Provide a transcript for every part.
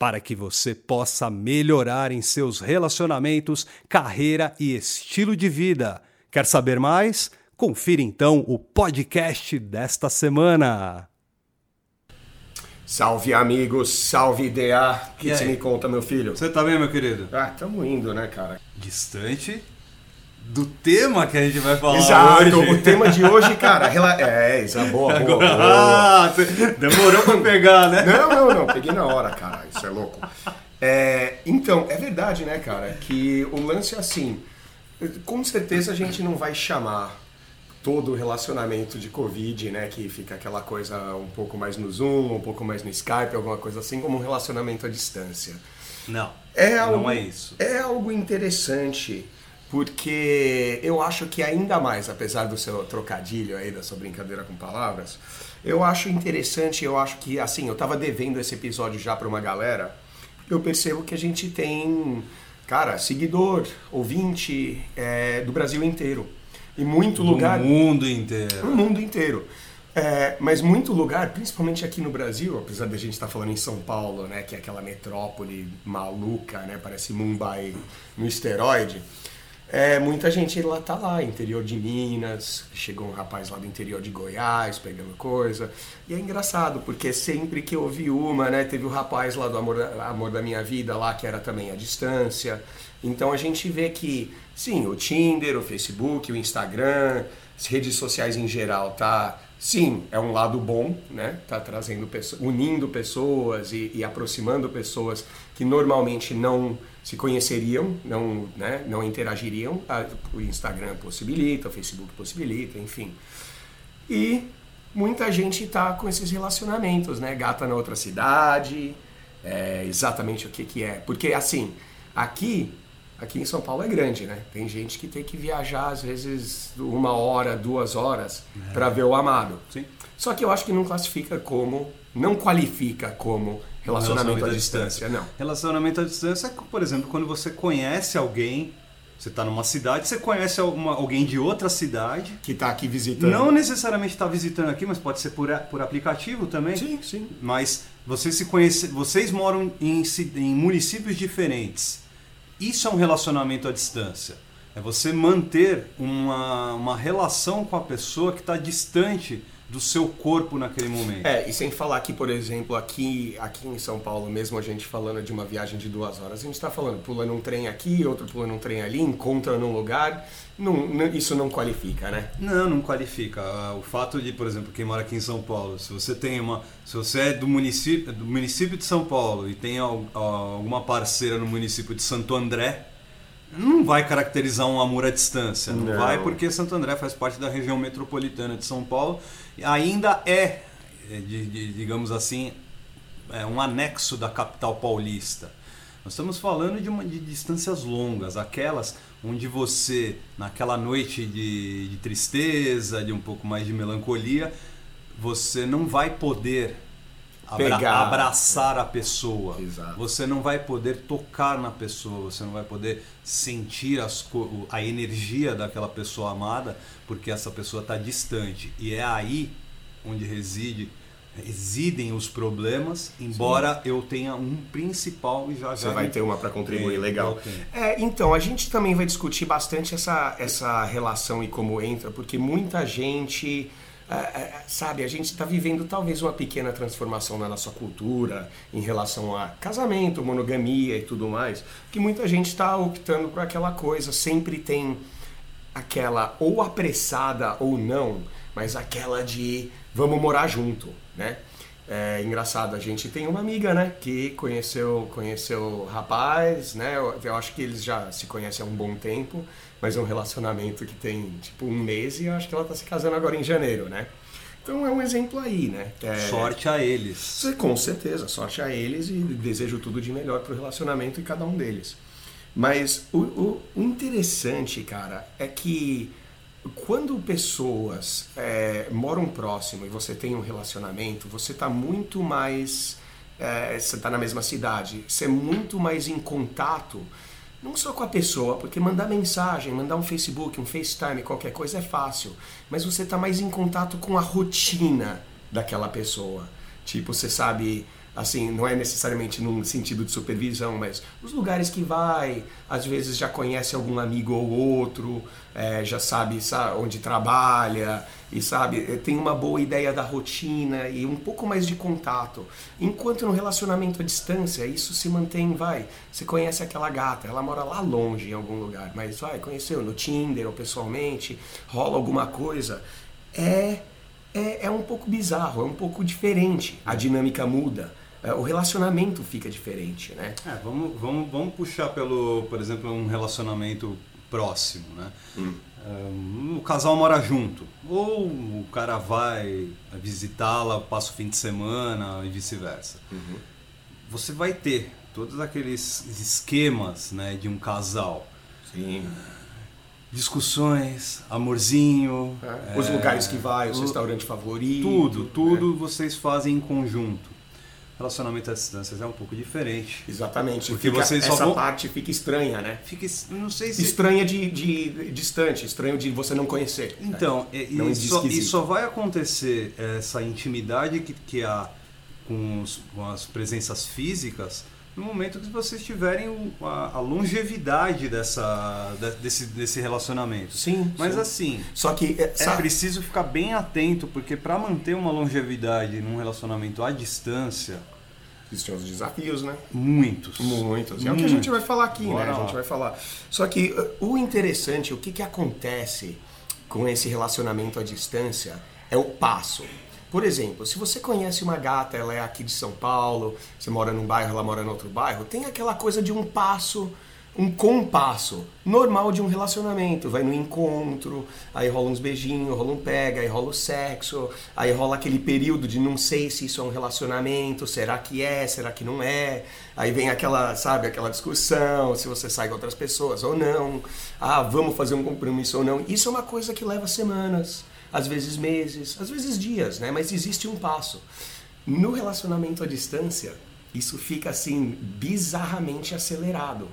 para que você possa melhorar em seus relacionamentos, carreira e estilo de vida. Quer saber mais? Confira então o podcast desta semana. Salve amigos, salve IDA. O que você me conta, meu filho? Você tá bem, meu querido? Ah, tamo indo, né, cara? Distante do tema que a gente vai falar Exato, hoje. o tema de hoje, cara, rela... é, isso é boa, boa, boa. Ah, demorou pra pegar, né? Não, não, não, peguei na hora, cara, isso é louco. É, então, é verdade, né, cara, que o lance é assim, com certeza a gente não vai chamar todo o relacionamento de Covid, né, que fica aquela coisa um pouco mais no Zoom, um pouco mais no Skype, alguma coisa assim, como um relacionamento à distância. Não, É algo, não é isso. É algo interessante, porque eu acho que ainda mais, apesar do seu trocadilho aí, da sua brincadeira com palavras, eu acho interessante, eu acho que, assim, eu tava devendo esse episódio já pra uma galera, eu percebo que a gente tem, cara, seguidor, ouvinte é, do Brasil inteiro. E muito lugar Do mundo inteiro. no mundo inteiro. É, mas muito lugar, principalmente aqui no Brasil, apesar da gente estar falando em São Paulo, né, que é aquela metrópole maluca, né, parece Mumbai no esteroide. É, muita gente lá tá lá, interior de Minas, chegou um rapaz lá do interior de Goiás pegando coisa. E é engraçado, porque sempre que eu ouvi uma, né, teve o rapaz lá do Amor da, Amor da Minha Vida lá, que era também à distância. Então a gente vê que, sim, o Tinder, o Facebook, o Instagram, as redes sociais em geral, tá? Sim, é um lado bom, né? Tá trazendo unindo pessoas e, e aproximando pessoas que normalmente não se conheceriam, não, né, não interagiriam. O Instagram possibilita, o Facebook possibilita, enfim. E muita gente tá com esses relacionamentos, né? Gata na outra cidade, é exatamente o que que é. Porque assim, aqui, aqui em São Paulo é grande, né? Tem gente que tem que viajar às vezes uma hora, duas horas para ver o amado. Sim. Só que eu acho que não classifica como, não qualifica como relacionamento, à distância, não. Relacionamento à distância é, por exemplo, quando você conhece alguém, você está numa cidade, você conhece alguma- alguém de outra cidade. Que tá aqui visitando. Não necessariamente está visitando aqui, mas pode ser por, por aplicativo também. Sim, sim. Mas vocês se conhecem, vocês moram em, em municípios diferentes. Isso é um relacionamento à distância. É você manter uma, uma relação com a pessoa que está distante do seu corpo naquele momento. É, e sem falar que, por exemplo, aqui, aqui em São Paulo, mesmo a gente falando de uma viagem de duas horas, a gente está falando, pula num trem aqui, outro pula num trem ali, encontra num lugar, não, não- isso não qualifica, né? Não, não qualifica. Ah, O fato de, por exemplo, quem mora aqui em São Paulo, se você tem uma, se você é do município, do município de São Paulo e tem al- alguma parceira no município de Santo André, não vai caracterizar um amor à distância. Não, Não. vai porque Santo André faz parte da região metropolitana de São Paulo e ainda é, é, de- de- digamos assim, é um anexo da capital paulista. Nós estamos falando de, uma, de distâncias longas, aquelas onde você, naquela noite de, de tristeza, de um pouco mais de melancolia, você não vai poder abra- Pegar. abraçar a pessoa. Exato. Você não vai poder tocar na pessoa, você não vai poder sentir as a energia daquela pessoa amada, porque essa pessoa está distante. E é aí onde reside residem os problemas, embora eu tenha um principal e já Você já vai me- ter uma para contribuir, É, legal. É, então, a gente também vai discutir bastante essa, essa relação e como entra, porque muita gente, sabe, a gente está vivendo talvez uma pequena transformação na nossa cultura em relação a casamento, monogamia e tudo mais, que muita gente está optando por aquela coisa, sempre tem aquela ou apressada ou não, mas aquela de vamos morar junto, né? É engraçado, a gente tem uma amiga, né, que conheceu conheceu o rapaz, né? Eu acho que eles já se conhecem há um bom tempo, mas é um relacionamento que tem tipo um mês e eu acho que ela tá se casando agora em janeiro, né? Então é um exemplo aí, né? É, Sorte a eles. Com certeza, sorte a eles e desejo tudo de melhor pro relacionamento e cada um deles. Mas o, o- o interessante, cara, é que quando pessoas é, moram próximo e você tem um relacionamento, você está muito mais. É, você está na mesma cidade, você é muito mais em contato, não só com a pessoa, porque mandar mensagem, mandar um Facebook, um FaceTime, qualquer coisa é fácil, mas você está mais em contato com a rotina daquela pessoa. Tipo, você sabe assim, não é necessariamente num sentido de supervisão, mas os lugares que vai, às vezes já conhece algum amigo ou outro, é, já sabe, sabe onde trabalha e sabe, é, tem uma boa ideia da rotina e um pouco mais de contato. Enquanto no relacionamento à distância, isso se mantém, vai, você conhece aquela gata, ela mora lá longe em algum lugar, mas vai, conheceu no Tinder ou pessoalmente, rola alguma coisa, é é, é um pouco bizarro, é um pouco diferente. A dinâmica muda. É, o relacionamento fica diferente, né? É, vamos, vamos, vamos puxar pelo, por exemplo, um relacionamento próximo, né? Hum. Um, o casal mora junto, ou o cara vai visitá-la, passa o fim de semana e vice-versa. Uhum. Você vai ter todos aqueles esquemas né, de um casal. Sim discussões, amorzinho. É, os é, lugares que vai, o restaurante favorito. Tudo, tudo é. vocês fazem em conjunto. Relacionamento à distância é um pouco diferente. Exatamente. Porque fica, vocês essa vão... parte fica estranha, né? Fica, não sei se... Estranha de, de, distante, estranho de você não conhecer. Então, né? e, não e, só, e, só, vai acontecer essa intimidade que, que há com, os, com as presenças físicas no momento que vocês tiverem a, a longevidade dessa, desse, desse relacionamento. Sim. Mas sim. assim, só que é, é preciso ficar bem atento, porque para manter uma longevidade num relacionamento à distância. Existem os desafios, né? Muitos. Muitos. É o que a gente vai falar aqui, Bora né? A gente vai falar. Só que uh, o interessante, o que, que acontece com esse relacionamento à distância é o passo. Por exemplo, se você conhece uma gata, ela é aqui de São Paulo, você mora num bairro, ela mora em outro bairro, tem aquela coisa de um passo, um compasso normal de um relacionamento. Vai no encontro, aí rola uns beijinhos, rola um pega, aí rola o sexo, aí rola aquele período de não sei se isso é um relacionamento, será que é, será que não é. Aí vem aquela, sabe, aquela discussão, se você sai com outras pessoas ou não. Ah, vamos fazer um compromisso ou não. Isso é uma coisa que leva semanas às vezes meses, às vezes dias, né? Mas existe um passo. No relacionamento à distância, isso fica assim bizarramente acelerado.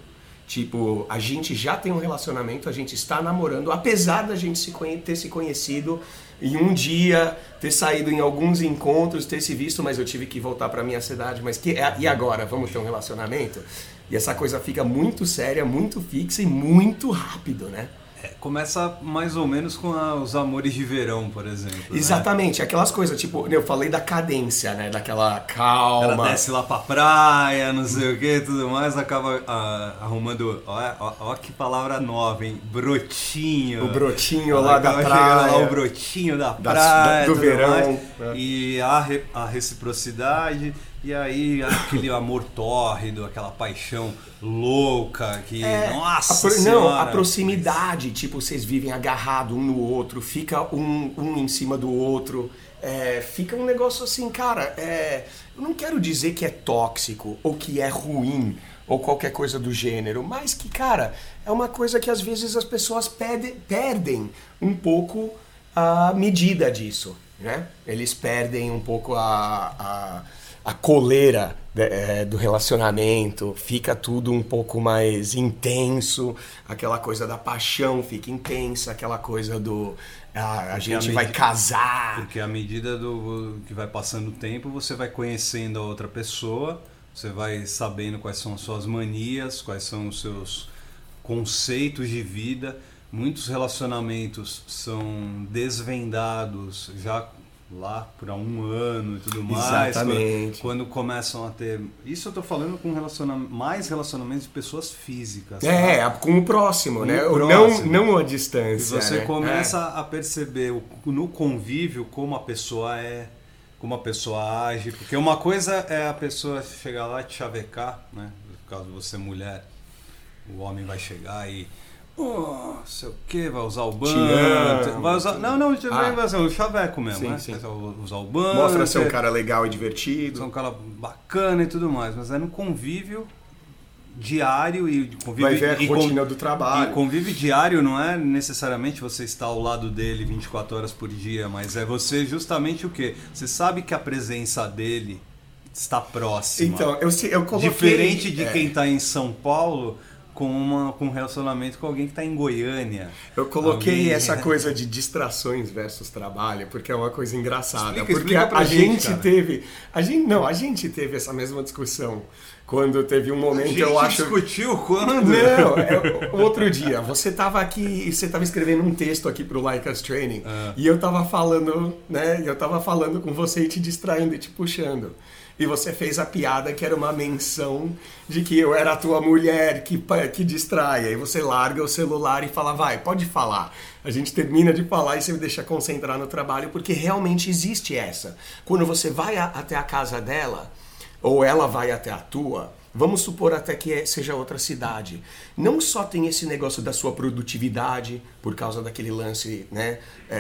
Tipo, a gente já tem um relacionamento, a gente está namorando, apesar da gente se ter se conhecido em um dia, ter saído em alguns encontros, ter se visto, mas eu tive que voltar para minha cidade, mas que e agora, vamos ter um relacionamento? E essa coisa fica muito séria, muito fixa e muito rápido, né? É, começa mais ou menos com a, os amores de verão, por exemplo. Né? Exatamente, né? aquelas coisas, tipo, eu falei da cadência, né? Daquela calma. Ela desce lá pra praia, não sei o que tudo mais, acaba ah, arrumando. Ó, ó, ó, que palavra nova, hein? Brotinho. O brotinho lá da praia. Lá, o brotinho da praia. do, verão. Né? E a, a reciprocidade. E aí aquele amor tórrido, aquela paixão louca que. É, nossa! A pro, não, a proximidade, tipo, vocês vivem agarrado um no outro, fica um, um em cima do outro. É, fica um negócio assim, cara. É, eu não quero dizer que é tóxico ou que é ruim ou qualquer coisa do gênero, mas que, cara, é uma coisa que às vezes as pessoas perde, perdem um pouco a medida disso, né? Eles perdem um pouco a, a a coleira é, do relacionamento, fica tudo um pouco mais intenso, aquela coisa da paixão fica intensa, aquela coisa do a, a gente a vai casar. Porque à medida do que vai passando o tempo, você vai conhecendo a outra pessoa, você vai sabendo quais são as suas manias, quais são os seus conceitos de vida. Muitos relacionamentos são desvendados já lá por um ano e tudo mais. Exatamente. Quando, quando começam a ter. Isso eu tô falando com relacionamento, mais relacionamentos de pessoas físicas. É, tá? com o próximo, com né? O próximo. Não, não a distância. E você né? começa é. a perceber no convívio como a pessoa é, como a pessoa age. Porque uma coisa é a pessoa chegar lá e te chavecar, né? No caso de você é mulher, o homem vai chegar e oh, sei o que, vai usar o banco. Vai usar, não, não, ah. vai usar o chaveco mesmo, sim, né? Sim. Vai usar o banco. Mostra ser um cara legal e divertido. Ser um cara bacana e tudo mais, mas é no convívio diário e convive Vai ver a e rotina do trabalho. E convive diário não é necessariamente você estar ao lado dele 24 horas por dia, mas é você justamente o quê? Você sabe que a presença dele está próxima. Então, eu, eu coloquei... Diferente de é, quem está em São Paulo com, uma, com um relacionamento com alguém que está em Goiânia. Eu coloquei Alguém- essa coisa de distrações versus trabalho, porque é uma coisa engraçada. Explica, porque explica a, a gente, gente, teve. A gente, não, a gente teve essa mesma discussão quando teve um A momento, gente eu acho. discutiu quando? Não, é, o outro dia, você tava aqui, você tava escrevendo um texto aqui pro Like Us Training, Ah. e eu tava falando, né, eu tava falando com você e te distraindo e te puxando. E você fez a piada que era uma menção de que eu era a tua mulher que, que distrai. Aí você larga o celular e fala, vai, pode falar. A gente termina de falar e você me deixa concentrar no trabalho, porque realmente existe essa. Quando você vai a- até a casa dela, ou ela vai até a tua, vamos supor até que é- seja outra cidade. Não só tem esse negócio da sua produtividade, por causa daquele lance né, é,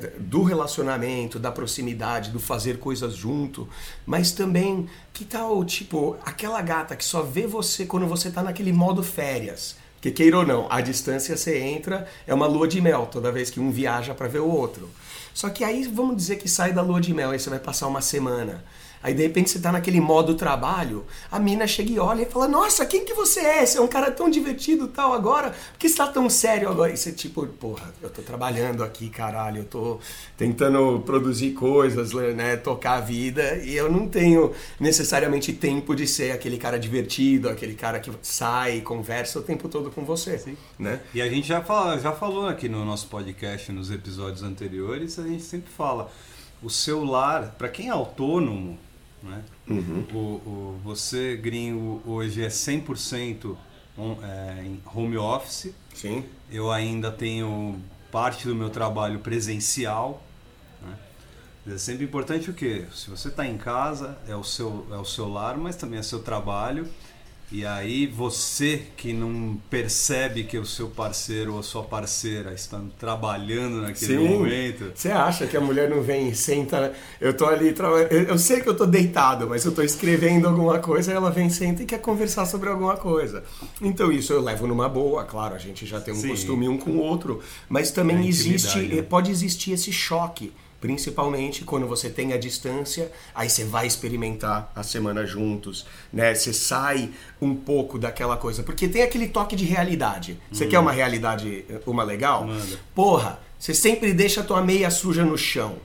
é, do relacionamento, da proximidade, do fazer coisas junto, mas também, que tal, tipo, aquela gata que só vê você quando você tá naquele modo férias. Porque queira ou não, a distância você entra, é uma lua de mel toda vez que um viaja para ver o outro. Só que aí vamos dizer que sai da lua de mel, aí você vai passar uma semana. Aí de repente você tá naquele modo trabalho, a mina chega e olha e fala: Nossa, quem que você é? Você é um cara tão divertido tal agora? Por que você tá tão sério agora? E você tipo, porra, eu tô trabalhando aqui, caralho, eu tô tentando produzir coisas, né? Tocar a vida, e eu não tenho necessariamente tempo de ser aquele cara divertido, aquele cara que sai e conversa o tempo todo com você. Né? E a gente já, fala, já falou aqui no nosso podcast, nos episódios anteriores, a gente sempre fala, o celular, para quem é autônomo, né? Uhum. o, o- você gringo hoje é 100% on, é, em home office, Sim. eu ainda tenho parte do meu trabalho presencial. Né? É sempre importante o quê? Se você está em casa, é o, seu, é o seu lar, mas também é seu trabalho. E aí você que não percebe que o seu parceiro ou a sua parceira estão trabalhando naquele momento. Você acha que a mulher não vem e senta? Eu tô ali trabalhando. Eu sei que eu tô deitado, mas eu tô escrevendo alguma coisa, ela vem, senta e quer conversar sobre alguma coisa. Então isso eu levo numa boa, claro, a gente já tem um Sim. costume um com o outro, mas também É existe, né? pode existir esse choque. Principalmente quando você tem a distância, aí você vai experimentar a semana juntos, né? Você sai um pouco daquela coisa, porque tem aquele toque de realidade. Você quer uma realidade, uma legal? Hum. Manda. Porra, você sempre deixa a tua meia suja no chão.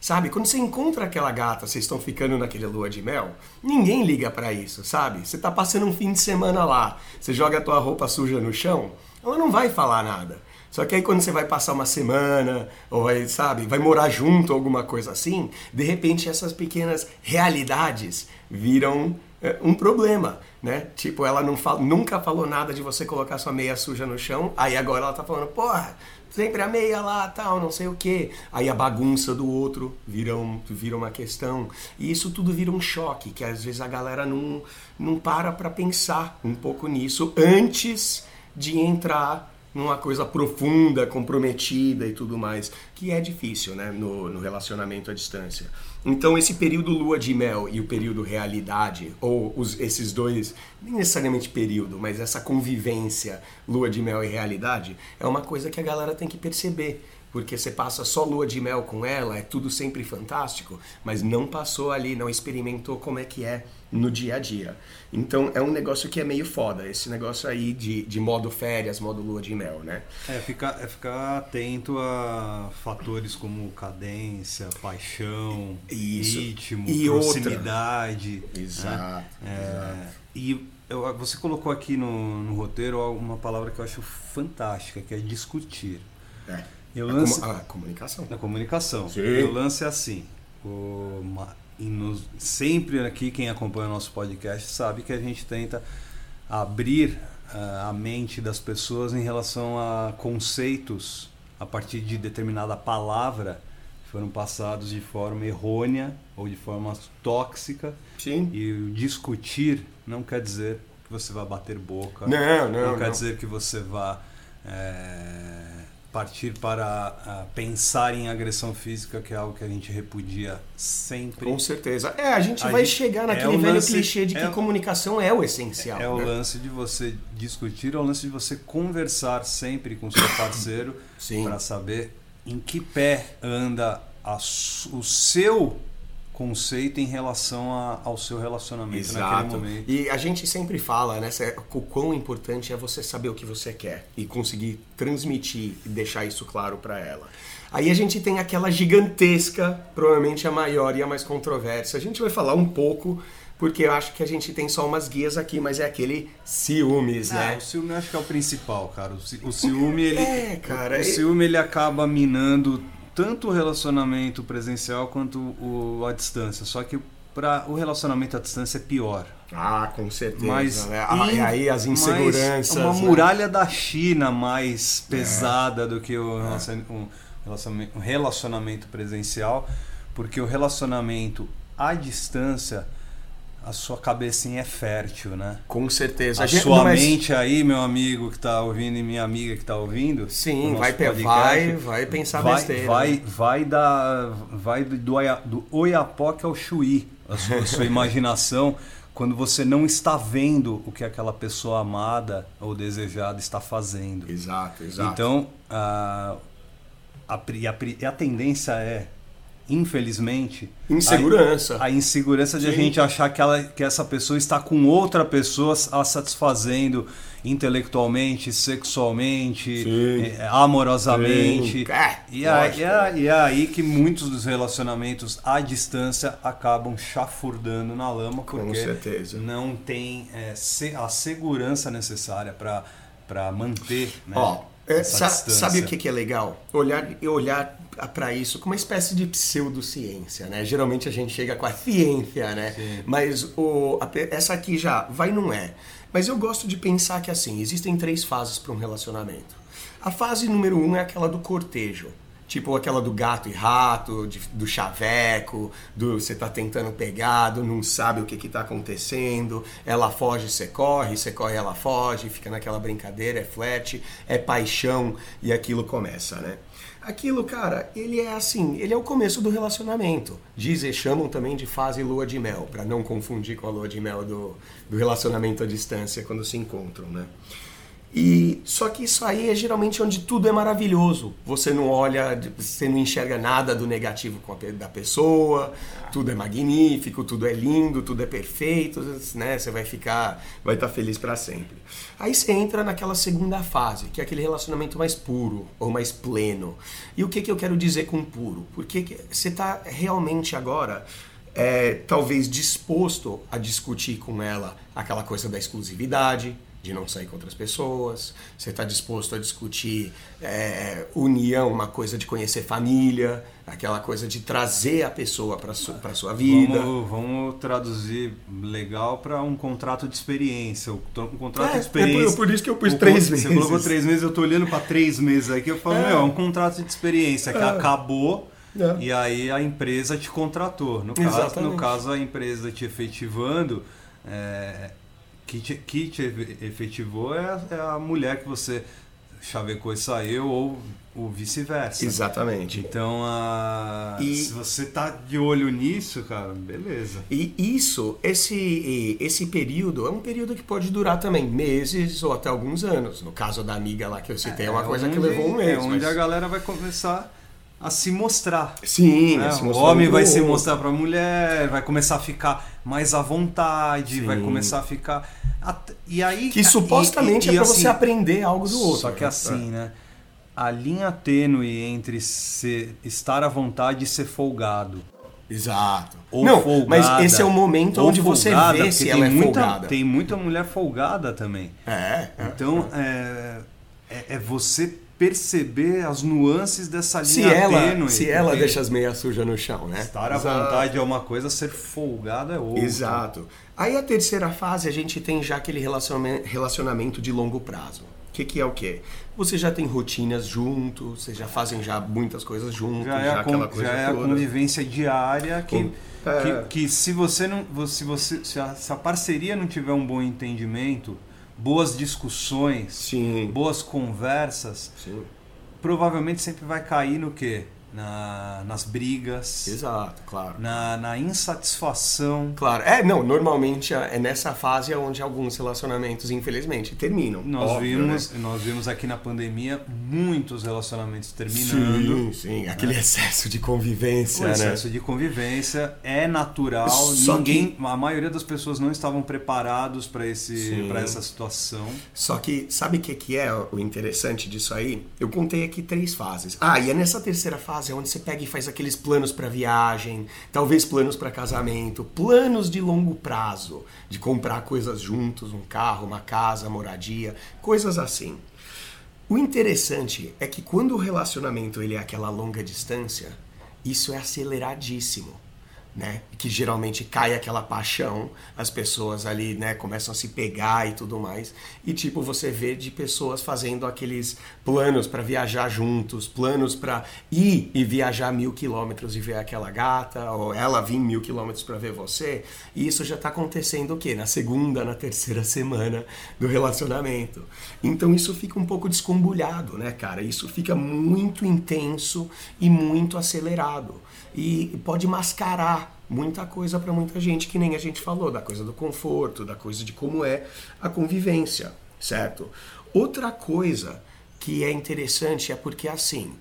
Sabe? Quando você encontra aquela gata, vocês estão ficando naquele lua de mel, ninguém liga pra isso, sabe? Você tá passando um fim de semana lá, você joga a tua roupa suja no chão, ela não vai falar nada. Só que aí quando você vai passar uma semana, ou vai, sabe, vai morar junto, alguma coisa assim, de repente essas pequenas realidades viram é, um problema, né? Tipo, ela não fala, nunca falou nada de você colocar sua meia suja no chão, aí agora ela tá falando, porra, sempre a meia lá, tal, não sei o quê. Aí a bagunça do outro vira, um, vira uma questão. E isso tudo vira um choque, que às vezes a galera não, não para pra pensar um pouco nisso antes de entrar numa coisa profunda, comprometida e tudo mais, que é difícil, né, no, no relacionamento à distância. Então esse período lua de mel e o período realidade, ou os- esses dois, nem necessariamente período, mas essa convivência lua de mel e realidade, é uma coisa que a galera tem que perceber. Porque você passa só lua de mel com ela, é tudo sempre fantástico, mas não passou ali, não experimentou como é que é no dia a dia. Então é um negócio que é meio foda, esse negócio aí de, de modo férias, modo lua de mel, né? É ficar, é ficar atento a fatores como cadência, paixão, Isso. ritmo, E outra. proximidade. Exato, É, e eu- você colocou aqui no, no roteiro uma palavra que eu acho fantástica, que é discutir. É. E o A lance a comunicação. da comunicação. Sim. E o lance é assim. o- e nos- sempre aqui quem acompanha o nosso podcast sabe que a gente tenta abrir ah, a mente das pessoas em relação a conceitos a partir de determinada palavra que foram passados de forma errônea ou de forma tóxica Sim. e discutir não quer dizer que você vai bater boca Não, não, quer não. dizer que você vá é, partir para uh, pensar em agressão física, que é algo que a gente repudia sempre. Com certeza. É, a gente a vai gente, chegar naquele é velho lance, clichê de que é, comunicação é o essencial. É, né? o lance de você discutir, é o lance de você conversar sempre com seu parceiro para saber em que pé anda a, o seu conceito em relação a, ao seu relacionamento Exato. naquele momento. E a gente sempre fala, né, o quão importante é você saber o que você quer e conseguir transmitir e deixar isso claro para ela. Aí a gente tem aquela gigantesca, provavelmente a maior e a mais controversa. A gente vai falar um pouco porque eu acho que a gente tem só umas guias aqui, mas é aquele ciúmes, né? o ciúme eu acho que é o principal, cara. O ciúme, ele. É, cara. O ciúme ele acaba minando tanto o relacionamento presencial quanto o, a distância. Só que para o relacionamento à distância é pior. Ah, com certeza. Mas né? e aí as inseguranças. Uma né? muralha da China mais pesada é. do que o relacionamento, um relacionamento presencial, porque o relacionamento à distância a sua cabecinha é fértil, né? Com certeza. A, a gente, sua mas... mente aí, meu amigo que está ouvindo e minha amiga que está ouvindo. Sim, vai, podcast, vai, vai pensar vai, besteira. Vai, né? vai, da, vai do, do Oiapoque ao Chuí, a sua, a sua imaginação, quando você não está vendo o que aquela pessoa amada ou desejada está fazendo. Exato, exato. Então, a, a, a, a tendência é infelizmente. Insegurança. A, a insegurança de Sim. a gente achar que, ela, que essa pessoa está com outra pessoa a satisfazendo intelectualmente, sexualmente, eh, amorosamente. É, e, aí, é, e é aí que muitos dos relacionamentos à distância acabam chafurdando na lama porque não tem é, a segurança necessária para manter. Né, Ó, é, sa sabe o que, que é legal? Olhar, olhar para isso com uma espécie de pseudociência, né? Geralmente a gente chega com a ciência, né? Sim. Mas o, a, essa aqui já vai não é. Mas eu gosto de pensar que assim, existem três fases para um relacionamento. A fase número um é aquela do cortejo. Tipo aquela do gato e rato, de, do chaveco, do você tá tentando pegar, do não sabe o que que tá acontecendo, ela foge, você corre, você corre, ela foge, fica naquela brincadeira, é flat, é paixão e aquilo começa, né? Aquilo, cara, ele é assim, ele é o começo do relacionamento. Dizem, chamam também de fase lua de mel, para não confundir com a lua de mel do, do relacionamento à distância quando se encontram, né? E só que isso aí é geralmente onde tudo é maravilhoso. Você não olha, você não enxerga nada do negativo da pessoa. Tudo é magnífico, tudo é lindo, tudo é perfeito, né? Você vai ficar, vai estar feliz para sempre. Aí você entra naquela segunda fase, que é aquele relacionamento mais puro ou mais pleno. E o que que eu quero dizer com puro? Porque você está realmente agora é, talvez disposto a discutir com ela aquela coisa da exclusividade, de não sair com outras pessoas, você está disposto a discutir é, união, uma coisa de conhecer família, aquela coisa de trazer a pessoa para su, a sua vida. Vamos, vamos traduzir legal para um contrato de experiência. Um contrato é, de experiência. É por, isso que eu pus três meses. Você colocou três meses, eu estou olhando para três meses aqui, eu falo, é. meu, é um contrato de experiência que é. acabou. É. E aí a empresa te contratou. No caso, no caso, a empresa te efetivando, é, que te, que te efetivou é a, é a mulher que você chavecou e saiu ou o vice-versa. Exatamente. Então, a... e... se você tá de olho nisso, cara, beleza. E isso, esse, esse período é um período que pode durar também meses ou até alguns anos. No caso da amiga lá que eu citei, é, é uma coisa onde, que levou um mês. É onde mas... a galera vai começar a se mostrar. Sim, né? se o homem vai se mostrar para a mulher, vai começar a ficar mais à vontade, Sim. vai começar a ficar e aí que supostamente e, e, é para assim, você aprender algo do outro. Só que né? assim, né? A linha tênue entre ser, estar à vontade e ser folgado. Exato. Ou Não, folgada, mas esse é o momento onde você vê se ela é muita, folgada. Tem muita mulher folgada também. É. é então é, é, é você perceber as nuances dessa linha se ela, tênue. Se ela deixa as meias sujas no chão, né? Estar à Exato. vontade é uma coisa, ser folgado é outra. Exato. Aí a terceira fase a gente tem já aquele relacionamento de longo prazo. O que, que é o quê? Você já tem rotinas juntos, vocês já fazem já muitas coisas juntos, já, é aquela coisa já é toda. a convivência diária que, Com, é... que, que, se você não. Se, você, se a, se a parceria não tiver um bom entendimento, boas discussões, Sim. boas conversas, Sim. provavelmente sempre vai cair no quê? Na, nas brigas. Exato, claro. Na, na, insatisfação. Claro. É, não, normalmente é, é nessa fase onde alguns relacionamentos, infelizmente, terminam. Nós, óbvio, vimos, né? nós vimos aqui na pandemia muitos relacionamentos terminando. Sim, sim. Né? Aquele excesso de convivência. O né? excesso né? de convivência é natural. Só Ninguém, que... A maioria das pessoas não estavam preparados para essa situação. Só que, sabe o que, que é o interessante disso aí? Eu contei aqui três fases. Ah, e é nessa terceira fase fase onde você pega e faz aqueles planos para viagem, talvez planos para casamento, planos de longo prazo, de comprar coisas juntos, um carro, uma casa, moradia, coisas assim. O interessante é que quando o relacionamento ele é aquela longa distância, isso é aceleradíssimo né? Que geralmente cai aquela paixão, as pessoas ali, né, começam a se pegar e tudo mais. E tipo, você vê de pessoas fazendo aqueles planos para viajar juntos, planos para ir e viajar mil quilômetros e ver aquela gata, ou ela vir mil quilômetros para ver você. E isso já está acontecendo o quê? Na segunda, na terceira semana do relacionamento. Então isso fica um pouco descombulhado, né, cara? Isso fica muito intenso e muito acelerado e pode mascarar muita coisa para muita gente, que nem a gente falou, da coisa do conforto, da coisa de como é a convivência, certo? Outra coisa que é interessante é porque assim,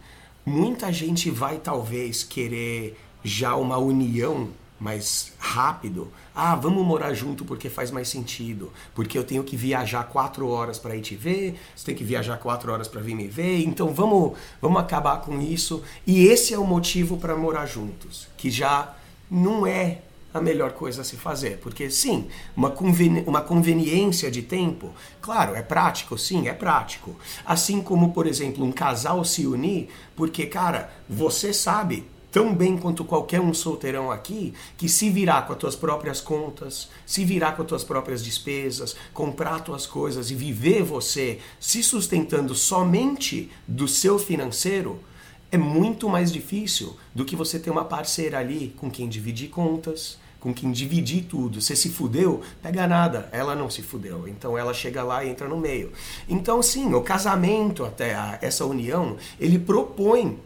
muita gente vai talvez querer já uma união mais rápido. Ah, vamos morar junto porque faz mais sentido. Porque eu tenho que viajar quatro horas para ir te ver, você tem que viajar quatro horas para vir me ver. Então vamos, vamos acabar com isso. E esse é o motivo para morar juntos, que já não é a melhor coisa a se fazer. Porque sim, uma, conveni uma conveniência de tempo, claro, é prático, sim, é prático. Assim como, por exemplo, um casal se unir, porque, cara, você sabe tão bem quanto qualquer um solteirão aqui, que se virar com as tuas próprias contas, se virar com as tuas próprias despesas, comprar tuas coisas e viver você se sustentando somente do seu financeiro, é muito mais difícil do que você ter uma parceira ali com quem dividir contas, com quem dividir tudo. Você se fudeu, pega nada. Ela não se fudeu. Então ela chega lá e entra no meio. Então, sim, o casamento, até a, essa união, ele propõe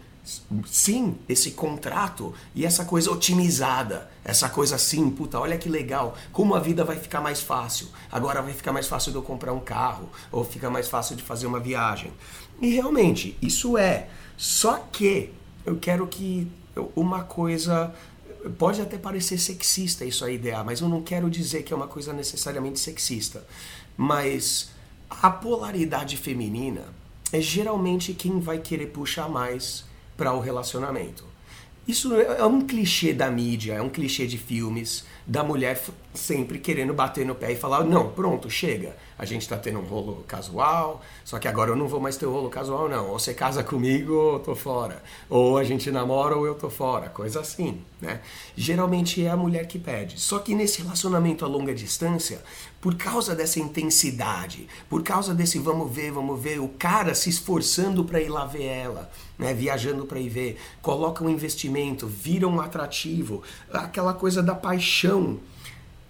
sim, esse contrato e essa coisa otimizada, essa coisa assim, puta, olha que legal, como a vida vai ficar mais fácil. Agora vai ficar mais fácil de eu comprar um carro, ou fica mais fácil de fazer uma viagem. E realmente, isso é. Só que eu quero que uma coisa pode até parecer sexista isso a ideia, mas eu não quero dizer que é uma coisa necessariamente sexista. Mas a polaridade feminina é geralmente quem vai querer puxar mais para o relacionamento. Isso é um clichê da mídia, é um clichê de filmes, da mulher sempre querendo bater no pé e falar: não, pronto, chega. A gente está tendo um rolo casual, só que agora eu não vou mais ter um rolo casual, não. Ou você casa comigo ou eu tô fora. Ou a gente namora ou eu tô fora. Coisa assim, né? Geralmente é a mulher que pede. Só que nesse relacionamento a longa distância, por causa dessa intensidade, por causa desse vamos ver, vamos ver, o cara se esforçando para ir lá ver ela, né? Viajando para ir ver, coloca um investimento, vira um atrativo, aquela coisa da paixão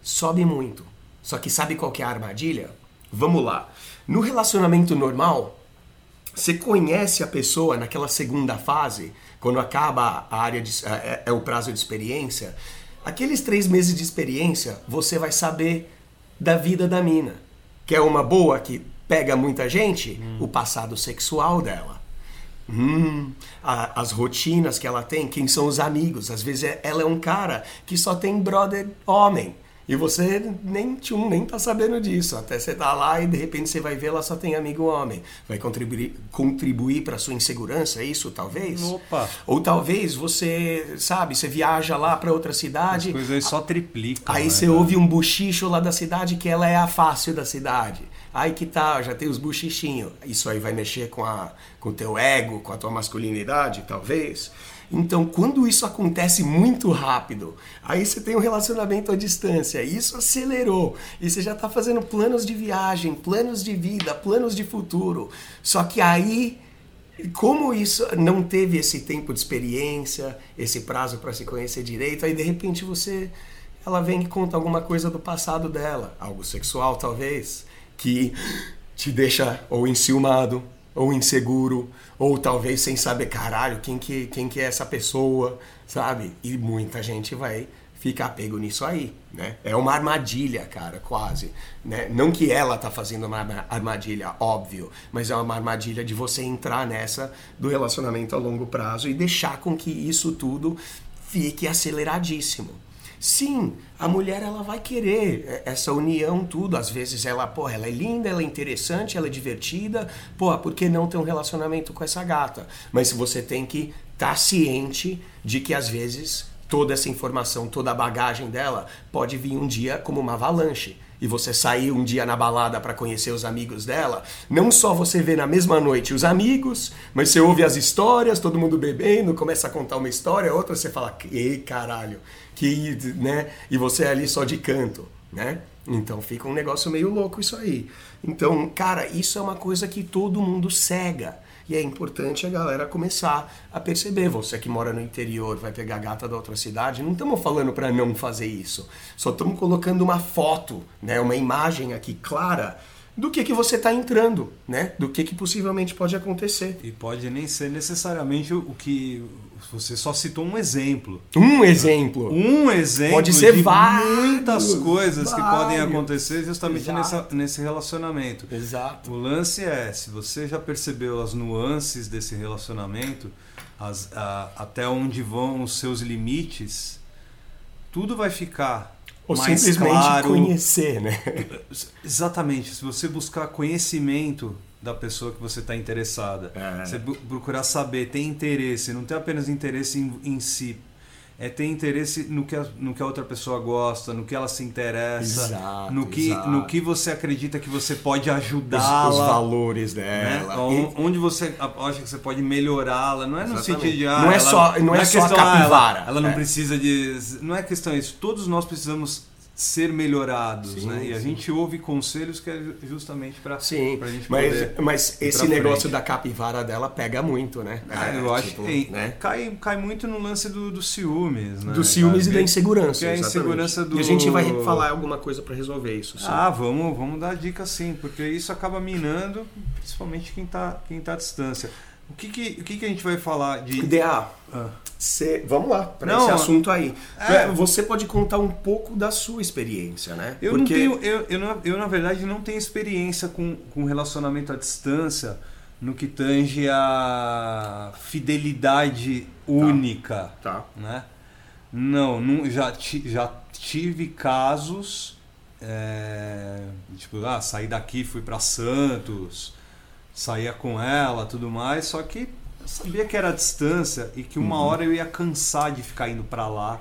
sobe muito. Só que sabe qual que é a armadilha? Vamos lá. No relacionamento normal, você conhece a pessoa naquela segunda fase, quando acaba a área de, é, é o prazo de experiência. Aqueles três meses de experiência, você vai saber da vida da mina. Que é uma boa que pega muita gente, hum. o passado sexual dela. Hum, a, as rotinas que ela tem, quem são os amigos. Às vezes é, ela é um cara que só tem brother homem. E você nem, tchum, nem tá sabendo disso. Até você tá lá e de repente você vai ver ela só tem amigo homem. Vai contribuir, contribuir para sua insegurança, é isso talvez? Opa! Ou talvez você, sabe, você viaja lá para outra cidade. As coisas só triplicam. Aí né, você ouve um buchicho lá da cidade que ela é a fácil da cidade. Aí que tá, já tem os buchichinhos. Isso aí vai mexer com, a, com o teu ego, com a tua masculinidade, talvez. Então, quando isso acontece muito rápido, aí você tem um relacionamento à distância, isso acelerou, e você já está fazendo planos de viagem, planos de vida, planos de futuro. Só que aí, como isso não teve esse tempo de experiência, esse prazo para se conhecer direito, aí de repente você ela vem e conta alguma coisa do passado dela, algo sexual talvez, que te deixa ou enciumado, ou inseguro, ou talvez sem saber, caralho, quem que, quem que é essa pessoa, sabe? E muita gente vai ficar pego nisso aí, né? É uma armadilha, cara, quase, né? Não que ela tá fazendo uma armadilha, óbvio, mas é uma armadilha de você entrar nessa do relacionamento a longo prazo e deixar com que isso tudo fique aceleradíssimo. Sim, a mulher ela vai querer essa união tudo. Às vezes ela, pô, ela é linda, ela é interessante, ela é divertida. Pô, por que não ter um relacionamento com essa gata? Mas você tem que estar tá ciente de que às vezes toda essa informação, toda a bagagem dela pode vir um dia como uma avalanche e você sair um dia na balada para conhecer os amigos dela, não só você vê na mesma noite os amigos, mas você ouve as histórias, todo mundo bebendo, começa a contar uma história, outra você fala, ei caralho, que, né? E você é ali só de canto, né? Então fica um negócio meio louco isso aí. Então, cara, isso é uma coisa que todo mundo cega. E é importante a galera começar a perceber. Você que mora no interior, vai pegar gata da outra cidade, não estamos falando para não fazer isso. Só estamos colocando uma foto, né, uma imagem aqui clara do que, que você está entrando, né? Do que, que possivelmente pode acontecer. E pode nem ser necessariamente o que você só citou um exemplo. Um exemplo. Um exemplo. Pode ser de vários, muitas coisas vários. que podem acontecer justamente nessa, nesse relacionamento. Exato. O lance é, se você já percebeu as nuances desse relacionamento, as, a- até onde vão os seus limites, tudo vai ficar Ou mais simplesmente claro. conhecer, né? Exatamente. Se você buscar conhecimento da pessoa que você está interessada, É. você procurar saber, ter interesse, não ter apenas interesse em, em si, é ter interesse no que, a, no que a outra pessoa gosta, no que ela se interessa, Exato, no, que, exato. no que você acredita que você pode Os, ajudá-la. os valores né? dela. On- Onde você acha que você pode melhorá-la, não é no Exatamente. sentido de ah, Não é ela- só- não é só a questão, ah, capivara. ela, ela não É. precisa de, não é questão isso. Todos nós precisamos ser melhorados, Sim, né? E a sim. gente ouve conselhos que é justamente para Sim, pra gente mas, poder mas esse negócio frente. da capivara dela pega muito, né? Ah, É, eu acho tipo, que né? cai, cai muito no lance do, do ciúmes, né? Do ciúmes e da insegurança. É a insegurança do- E a gente vai falar alguma coisa pra resolver isso. sim. Ah, vamos, vamos dar dica sim, porque isso acaba minando, principalmente quem tá, quem tá à distância. O que, que, o que, que a gente vai falar de. DA, Ah. cê- vamos lá, para esse assunto aí. é. Você pode contar um pouco da sua experiência, né? Eu não tenho, eu, eu, na- eu, na verdade não tenho experiência com, com relacionamento à distância no que tange a fidelidade única, Tá. né? Não, não já, já tive casos, é, tipo, ah, saí daqui, fui para Santos, saía com ela, tudo mais, só que eu sabia que era a distância e que uma Uhum. hora eu ia cansar de ficar indo para lá.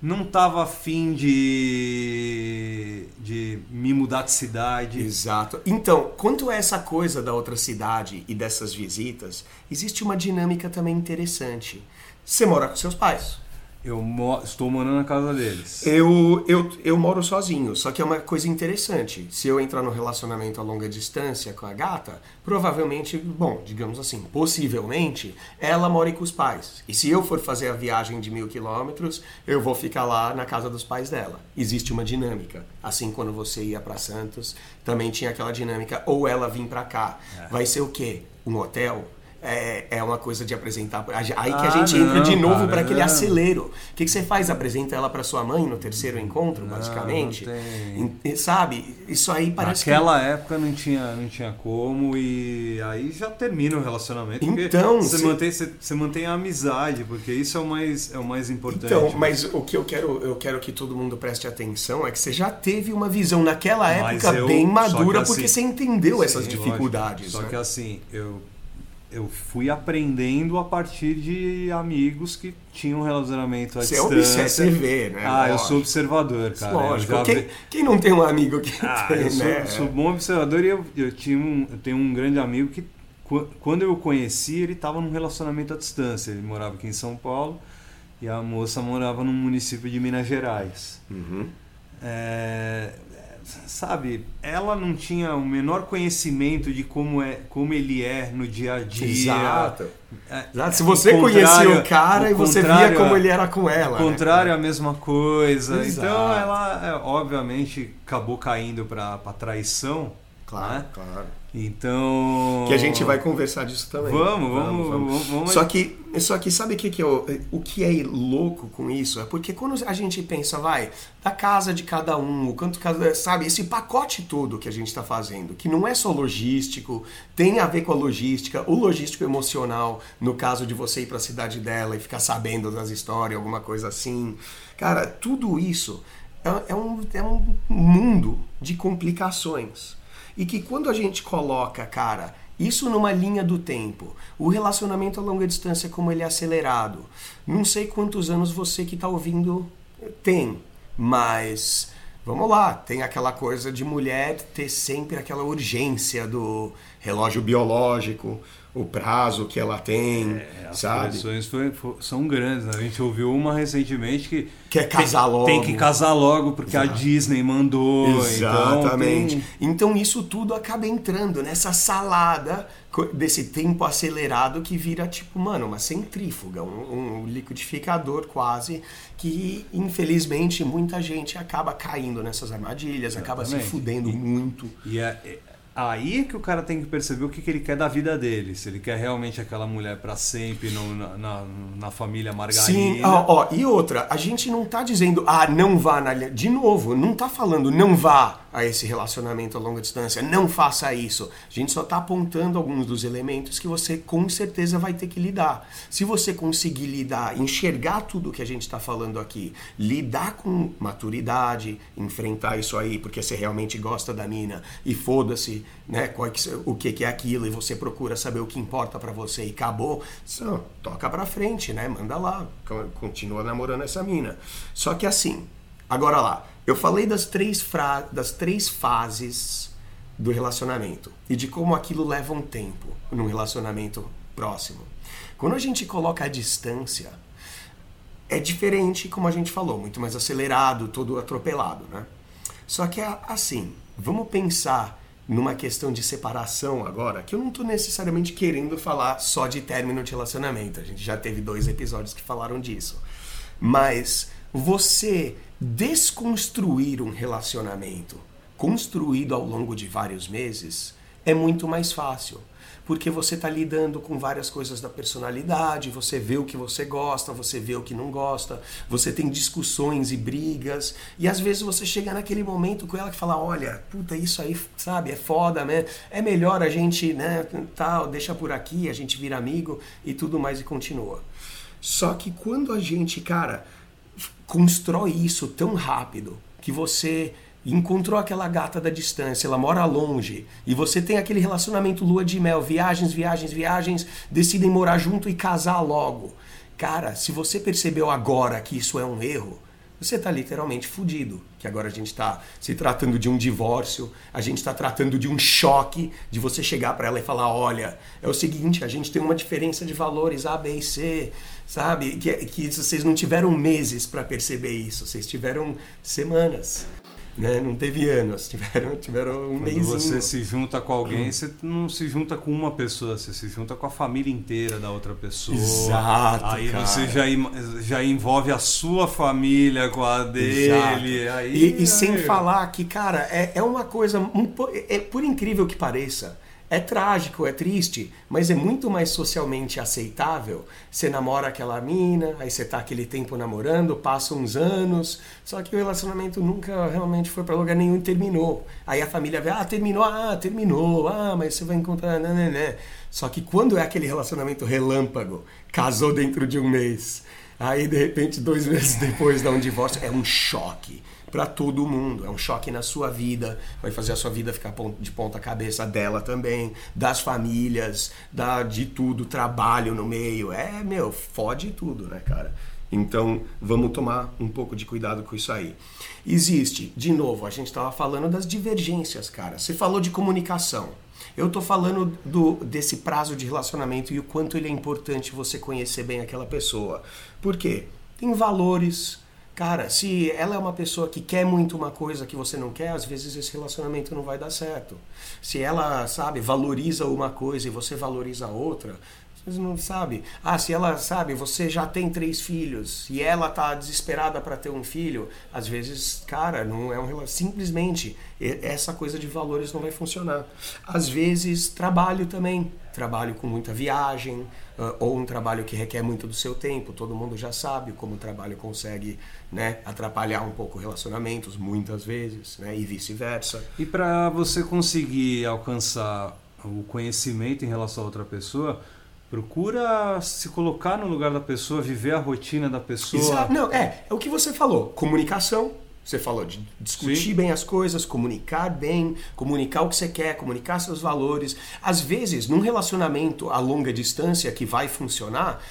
Não tava afim de, de me mudar de cidade. Exato. Então, quanto a essa coisa da outra cidade e dessas visitas, existe uma dinâmica também interessante. Você mora com seus pais. Eu mo- estou morando na casa deles. Eu, eu, eu moro sozinho, só que é uma coisa interessante. Se eu entrar num relacionamento a longa distância com a gata, provavelmente, bom, digamos assim, possivelmente, ela mora com os pais. E se eu for fazer a viagem de mil quilômetros, eu vou ficar lá na casa dos pais dela. Existe uma dinâmica. Assim, quando você ia para Santos, também tinha aquela dinâmica. Ou ela vir para cá. Vai ser o quê? Um hotel? É, é uma coisa de apresentar. Aí que a Ah, gente entra de não, novo para aquele não. acelero. O que, que você faz? Apresenta ela para sua mãe no terceiro encontro, Não, basicamente? não. E- Sabe? Isso aí parece Naquela época não tinha, não tinha como e aí já termina o relacionamento. Então, você se- mantém, você, você mantém a amizade, porque isso é o mais, é o mais que... importante. Então, mas o que eu quero, eu quero que todo mundo preste atenção é que você já teve uma visão naquela época eu- bem madura, que porque assim- você entendeu Sim, essas lógico. dificuldades. Só né? que assim, eu, eu fui aprendendo a partir de amigos que tinham um relacionamento à Você é distância. observa, você vê, né? Ah, eu Lógico. sou observador, cara. Eu Lógico. já Quem, quem não tem um amigo que Ah, tem, eu sou, né? sou bom observador e eu, eu, tinha um, eu tenho um grande amigo que, qu- quando eu o conheci, ele estava num relacionamento à distância. Ele morava aqui em São Paulo e a moça morava num município de Minas Gerais. Uhum. É, sabe, ela não tinha o menor conhecimento de como, é, como ele é no dia a dia. Exato. É, Exato. Se você o conhecia o cara o e você via como é- ele era com ela. O né? contrário é a mesma coisa. Exato. Então ela, é, obviamente, acabou caindo para traição. Claro, né? claro. Então. Que a gente vai conversar disso também. Vamos, vamos, vamos. vamos só, que, só que sabe o que, que eu, o que é louco com isso? É porque quando a gente pensa, vai, da casa de cada um, o quanto cada. Sabe, esse pacote todo que a gente está fazendo, que não é só logístico, tem a ver com a logística, o logístico emocional, no caso de você ir para a cidade dela e ficar sabendo das histórias, alguma coisa assim. Cara, tudo isso é, é um, é um mundo de complicações. E que quando a gente coloca, cara, isso numa linha do tempo, o relacionamento a longa distância, como ele é acelerado, não sei quantos anos você que está ouvindo tem, mas vamos lá, tem aquela coisa de mulher ter sempre aquela urgência do relógio biológico, o prazo que ela tem, é, as sabe? As foi, foi, são grandes. Né? A gente ouviu uma recentemente que quer casar tem, logo. Tem que casar logo porque Exato. a Disney mandou. Exatamente. Então, tem... então isso tudo acaba entrando nessa salada desse tempo acelerado que vira tipo, mano, uma centrífuga, um, um liquidificador quase que infelizmente muita gente acaba caindo nessas armadilhas, Exatamente. acaba se fudendo e, muito. E é, aí que o cara tem que perceber o que, que ele quer da vida dele. Se ele quer realmente aquela mulher para sempre no, na, na, na, família Margarina. Sim, ó, ó, e outra, a gente não tá dizendo, ah, não vá na. De novo, não tá falando não vá a esse relacionamento a longa distância, não faça isso. A gente só tá apontando alguns dos elementos que você com certeza vai ter que lidar. Se você conseguir lidar, enxergar tudo que a gente está falando aqui, lidar com maturidade, enfrentar isso aí, porque você realmente gosta da mina e foda-se né, que, o que, que é aquilo e você procura saber o que importa para você e acabou, só, toca para frente, né? Manda lá, continua namorando essa mina. Só que assim, agora lá, eu falei das três, fra das três fases do relacionamento e de como aquilo leva um tempo num relacionamento próximo. Quando a gente coloca a distância, é diferente, como a gente falou, muito mais acelerado, todo atropelado, né? Só que assim, vamos pensar numa questão de separação agora, que eu não estou necessariamente querendo falar só de término de relacionamento. A gente já teve dois episódios que falaram disso. Mas você desconstruir um relacionamento construído ao longo de vários meses é muito mais fácil porque você está lidando com várias coisas da personalidade, você vê o que você gosta, você vê o que não gosta, você tem discussões e brigas, e às vezes você chega naquele momento com ela que fala, olha, puta, isso aí, sabe, é foda, né? É melhor a gente, né, tal, deixa por aqui, a gente vira amigo e tudo mais e continua. Só que quando a gente, cara, constrói isso tão rápido que você encontrou aquela gata da distância, ela mora longe, e você tem aquele relacionamento lua de mel, viagens, viagens, viagens, decidem morar junto e casar logo. Cara, se você percebeu agora que isso é um erro, você está literalmente fudido. Que agora a gente está se tratando de um divórcio, a gente está tratando de um choque de você chegar para ela e falar: olha, é o seguinte, a gente tem uma diferença de valores A, B e C, sabe? Que, que vocês não tiveram meses para perceber isso, vocês tiveram semanas né? Não teve anos, tiveram, tiveram um mês. Quando você se junta com alguém, você não se junta com uma pessoa, você se junta com a família inteira da outra pessoa. Exato. Aí cara. você já, já envolve a sua família com a dele. Aí, e, e aí, sem falar que, cara, é, é uma coisa. Um, é, por incrível que pareça é trágico, é triste, mas é muito mais socialmente aceitável. Você namora aquela mina, aí você tá aquele tempo namorando, passa uns anos, só que o relacionamento nunca realmente foi para lugar nenhum e terminou. Aí a família vê, ah, terminou, ah, terminou, ah, mas você vai encontrar, né, né, né. Só que quando é aquele relacionamento relâmpago, casou dentro de um mês, aí de repente dois meses depois dá um divórcio, é um choque para todo mundo. É um choque na sua vida, vai fazer a sua vida ficar de ponta cabeça dela também, das famílias, da de tudo, trabalho no meio. É, meu, fode tudo, né, cara? Então, vamos tomar um pouco de cuidado com isso aí. Existe, de novo, a gente estava falando das divergências, cara. Você falou de comunicação. Eu estou falando do, desse prazo de relacionamento e o quanto ele é importante você conhecer bem aquela pessoa. Por quê? Tem valores, Cara, se ela é uma pessoa que quer muito uma coisa que você não quer, às vezes esse relacionamento não vai dar certo. Se ela, sabe, valoriza uma coisa e você valoriza outra, vocês não sabe. Ah, se ela sabe, você já tem três filhos e ela tá desesperada para ter um filho, às vezes, cara, não é um simplesmente essa coisa de valores não vai funcionar. Às vezes, trabalho também. Trabalho com muita viagem, uh, ou um trabalho que requer muito do seu tempo. Todo mundo já sabe como o trabalho consegue né, atrapalhar um pouco relacionamentos, muitas vezes, né, e vice-versa. E para você conseguir alcançar o conhecimento em relação a outra pessoa, procura se colocar no lugar da pessoa, viver a rotina da pessoa. Exato. Não, é, é o que você falou. Comunicação, você falou de discutir Sim. bem as coisas, comunicar bem, comunicar o que você quer, comunicar seus valores. Às vezes, num relacionamento a longa distância que vai funcionar,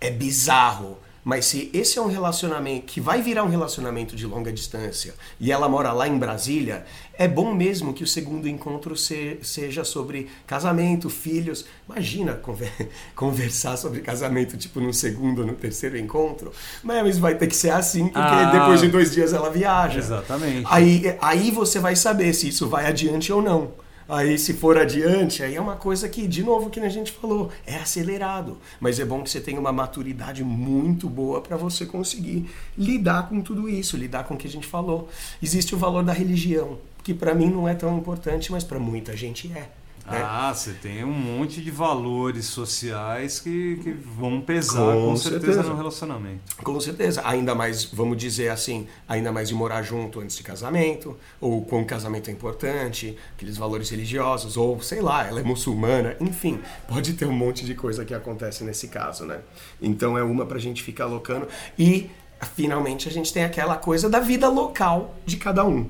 é bizarro mas se esse é um relacionamento que vai virar um relacionamento de longa distância e ela mora lá em Brasília, é bom mesmo que o segundo encontro se, seja sobre casamento, filhos. Imagina conver, conversar sobre casamento, tipo, no segundo ou no terceiro encontro. Mas vai ter que ser assim, porque ah, depois de dois dias ela viaja. Exatamente. Aí, aí você vai saber se isso vai adiante ou não. Aí, se for adiante, aí é uma coisa que, de novo, que a gente falou, é acelerado. Mas é bom que você tenha uma maturidade muito boa para você conseguir lidar com tudo isso, lidar com o que a gente falou. Existe o valor da religião, que para mim não é tão importante, mas para muita gente é. Né? Ah, você tem um monte de valores sociais que, que vão pesar com, com certeza, certeza, no relacionamento. Com certeza. Ainda mais, vamos dizer assim, ainda mais de morar junto antes de casamento, ou quando casamento é importante, aqueles valores religiosos, ou sei lá, ela é muçulmana, enfim, pode ter um monte de coisa que acontece nesse caso, né? Então é uma pra gente ficar alocando. E finalmente a gente tem aquela coisa da vida local de cada um.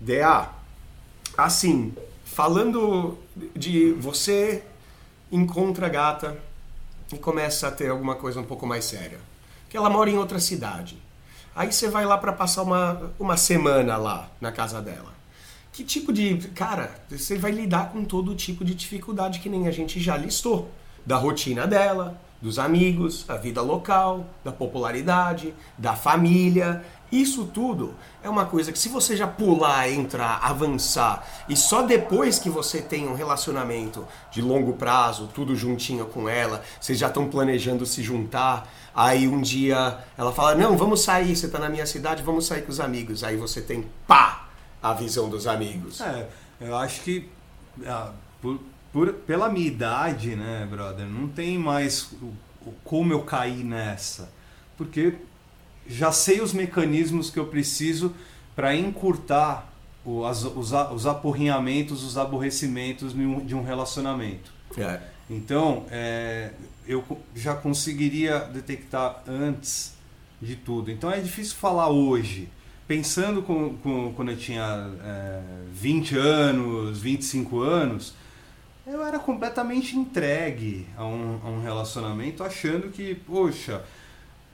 DA, assim, falando de você encontra a gata e começa a ter alguma coisa um pouco mais séria. Que ela mora em outra cidade. Aí você vai lá para passar uma, uma semana lá na casa dela. Que tipo de. Cara, você vai lidar com todo tipo de dificuldade que nem a gente já listou. Da rotina dela, dos amigos, da vida local, da popularidade, da família. Isso tudo é uma coisa que se você já pular, entrar, avançar e só depois que você tem um relacionamento de longo prazo, tudo juntinho com ela, vocês já estão planejando se juntar, aí um dia ela fala: "Não, vamos sair, você está na minha cidade, vamos sair com os amigos". Aí você tem pá, a visão dos amigos. É, eu acho que ah, por, por, pela minha idade, né, brother, não tem mais o, o, como eu cair nessa. Porque já sei os mecanismos que eu preciso para encurtar o, as, os, os aporrinhamentos, os aborrecimentos de um relacionamento. É. Então, é, eu já conseguiria detectar antes de tudo. Então é difícil falar hoje. Pensando com, com, quando eu tinha é, 20 anos, 25 anos, eu era completamente entregue a um, a um relacionamento, achando que, poxa,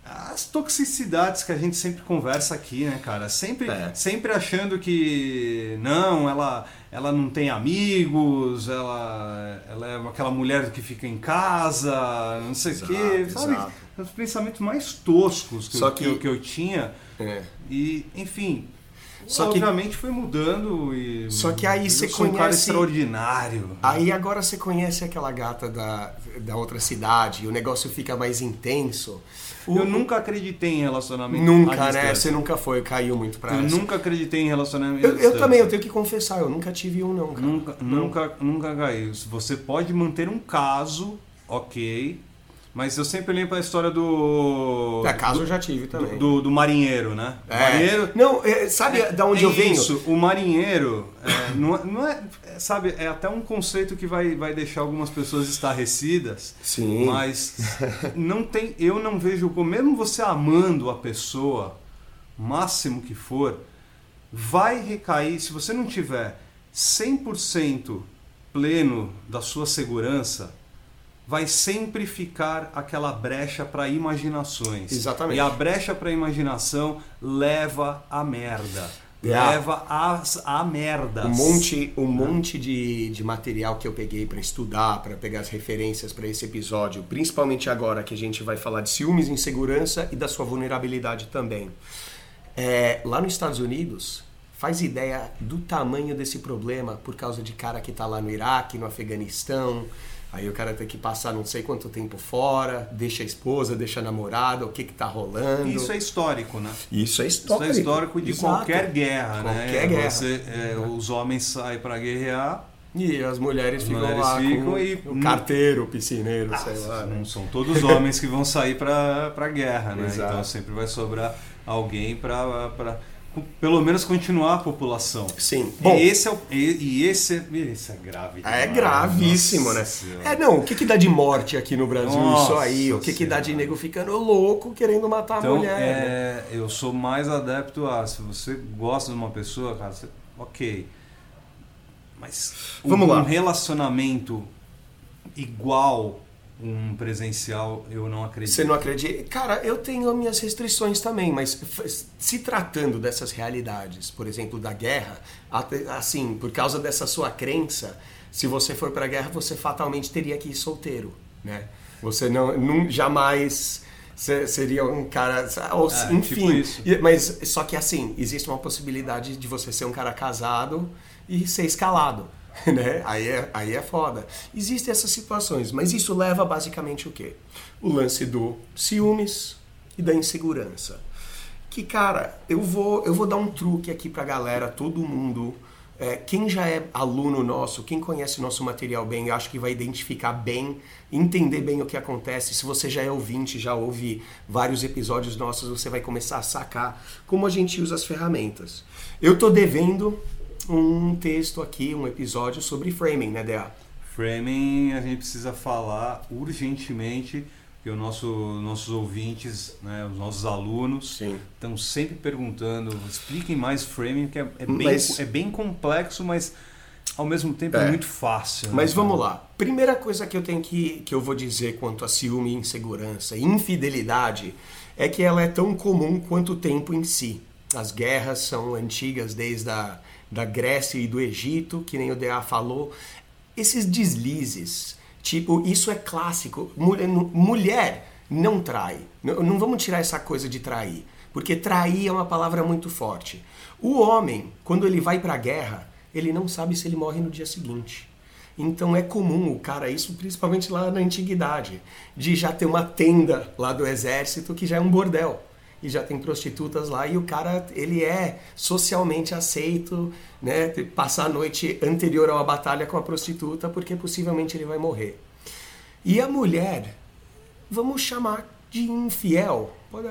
as toxicidades que a gente sempre conversa aqui, né, cara? Sempre, é. sempre achando que não, ela, ela não tem amigos, ela, ela é aquela mulher que fica em casa, não sei o quê, sabe? Exato. Os pensamentos mais toscos que, eu, que... que, eu, que eu tinha. É. E, enfim, só Obviamente que, foi mudando e. Só que aí você conhece. Um cara extraordinário. Aí agora você conhece aquela gata da, da outra cidade e o negócio fica mais intenso. O... Eu nunca acreditei em relacionamento. Nunca, né? Você nunca foi, caiu muito pra Eu essa. nunca acreditei em relacionamento. Eu, eu, também, eu tenho que confessar, eu nunca tive um, não, cara. Nunca, não. nunca, nunca caiu. Você pode manter um caso, ok mas eu sempre lembro a história do. É, caso do, eu já tive também. Do, do, marinheiro, né? É. Marinheiro. Não, é, sabe é, de onde eu venho? Isso, o marinheiro. É, não, é, não é, Sabe, é até um conceito que vai, vai deixar algumas pessoas estarrecidas. Sim. Mas não tem. Eu não vejo. Mesmo você amando a pessoa, máximo que for, vai recair. Se você não tiver 100% pleno da sua segurança vai sempre ficar aquela brecha para imaginações. Exatamente. E a brecha para imaginação leva a merda. Yeah. Leva a, a merda. Um monte, um monte de, de material que eu peguei para estudar, para pegar as referências para esse episódio, principalmente agora que a gente vai falar de ciúmes, insegurança e da sua vulnerabilidade também. É, lá nos Estados Unidos, faz ideia do tamanho desse problema por causa de cara que está lá no Iraque, no Afeganistão, Aí o cara tem que passar não sei quanto tempo fora, deixa a esposa, deixa a namorada, o que que tá rolando. Isso é histórico, né? Isso é histórico. Isso é histórico de Exato. qualquer guerra, Qualquer né? guerra. Você, é, os homens saem para guerrear, E as mulheres As ficam mulheres lá ficam com e- o carteiro, o piscineiro, sei lá. né? não são todos homens que vão sair para para guerra, né? Exato. Então sempre vai sobrar alguém para para pelo menos continuar a população. Sim. E Bom, esse é o, e, e esse, é- esse é grave. é demais. gravíssimo, Nossa né? Senhora. É, não, o que que dá de morte aqui no Brasil Nossa isso aí? O que que dá de Senhora. nego ficando louco querendo matar a Então, mulher? né? é, eu sou mais adepto a se você gosta de uma pessoa, cara, você- ok. Mas um- Vamos lá. um relacionamento igual um presencial, eu não acredito. Você não acredita? Cara, eu tenho as minhas restrições também, mas se tratando dessas realidades, por exemplo, da guerra, assim, por causa dessa sua crença, se você for pra guerra, você fatalmente teria que ir solteiro, né? Você não, não jamais se- seria um cara, ou, enfim. tipo isso. E- Mas só que assim, existe uma possibilidade de você ser um cara casado e ser escalado. Né? Aí, é, aí é foda. Existem essas situações, mas isso leva basicamente o quê? O lance do ciúmes e da insegurança. Que, cara, eu vou, eu vou dar um truque aqui pra galera, todo mundo. É, quem já é aluno nosso, quem conhece nosso material bem, eu acho que vai identificar bem, entender bem o que acontece. Se você já é ouvinte, já ouve vários episódios nossos, você vai começar a sacar como a gente usa as ferramentas. Eu tô devendo um texto aqui, um episódio sobre framing, né, Dea? Framing, a gente precisa falar urgentemente que os nosso, nossos ouvintes, né, os nossos alunos, estão sempre perguntando, expliquem mais framing, que é, é bem, Mas- é bem complexo, mas ao mesmo tempo é, É. muito fácil. né, Mas cara? vamos lá. Primeira coisa que eu tenho que que eu vou dizer quanto a ciúme, insegurança, e infidelidade é que ela é tão comum quanto o tempo em si. As guerras são antigas desde a da Grécia e do Egito, que nem o DA falou. Esses deslizes, tipo, isso é clássico. Mulher, não trai. Não, não vamos tirar essa coisa de trair, porque trair é uma palavra muito forte. O homem, quando ele vai pra guerra, ele não sabe se ele morre no dia seguinte. Então é comum o cara, isso principalmente lá na antiguidade, de já ter uma tenda lá do exército que já é um bordel. E já tem prostitutas lá e o cara, ele é socialmente aceito, né? Passar a noite anterior a uma batalha com a prostituta porque possivelmente ele vai morrer. E a mulher, vamos chamar de infiel, pode,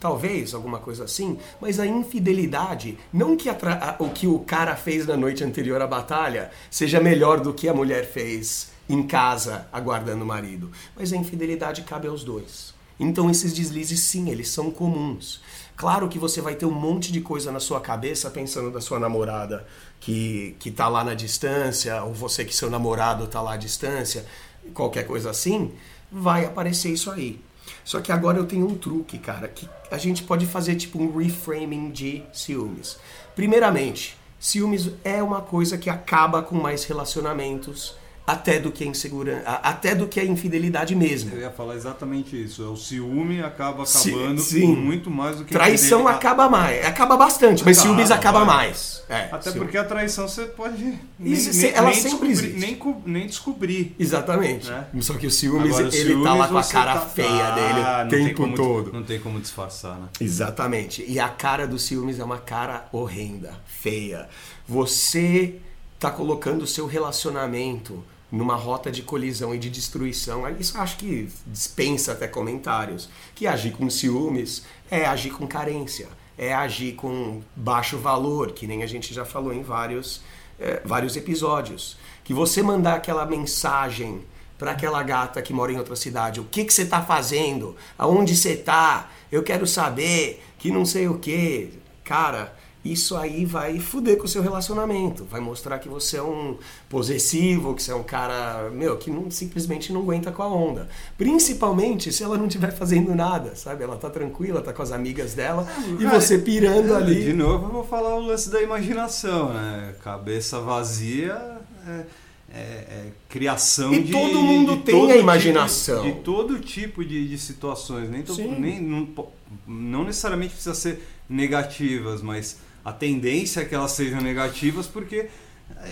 talvez alguma coisa assim, mas a infidelidade, não que a o que o cara fez na noite anterior à batalha seja melhor do que a mulher fez em casa aguardando o marido, mas a infidelidade cabe aos dois. Então esses deslizes sim, eles são comuns. Claro que você vai ter um monte de coisa na sua cabeça pensando da sua namorada que, que tá lá na distância, ou você que seu namorado tá lá à distância, qualquer coisa assim, vai aparecer isso aí. Só que agora eu tenho um truque, cara, que a gente pode fazer tipo um reframing de ciúmes. Primeiramente, ciúmes é uma coisa que acaba com mais relacionamentos até do que a insegurança, até do que a infidelidade mesmo. Eu ia falar exatamente isso. O ciúme acaba Sim, acabando sim. muito mais do que Traição infidelidade. acaba mais, acaba bastante, mas Acaba, ciúmes acaba vai. mais. É, Até ciúme. porque a traição você pode nem, Isso, nem- ela nem sempre existe. nem, nem descobrir. Exatamente. Né? Só que o ciúmes, Agora, o ele tá lá ciúmes com a cara tá- feia Ah, dele o tem tempo como- todo. Não tem como disfarçar, né? Exatamente. E a cara do ciúmes é uma cara horrenda, feia. Você tá colocando o seu relacionamento numa rota de colisão e de destruição. Isso eu acho que dispensa até comentários. Que agir com ciúmes é agir com carência, é agir com baixo valor, que nem a gente já falou em vários, eh, vários episódios. Que você mandar aquela mensagem para aquela gata que mora em outra cidade. O que que você tá fazendo? Aonde você tá? Eu quero saber que não sei o que. Cara, isso aí vai fuder com o seu relacionamento. Vai mostrar que você é um possessivo, que você é um cara, meu, que não, simplesmente não aguenta com a onda. Principalmente se ela não estiver fazendo nada, sabe? Ela tá tranquila, tá com as amigas dela e Cara, você pirando é, ali. De novo, eu vou falar o lance da imaginação, né? Cabeça vazia é, é- é criação E de. todo mundo de tem todo a tipo- imaginação. de todo tipo de, de situações. Nem, to- nem não, não necessariamente precisa ser negativas, mas a tendência é que elas sejam negativas porque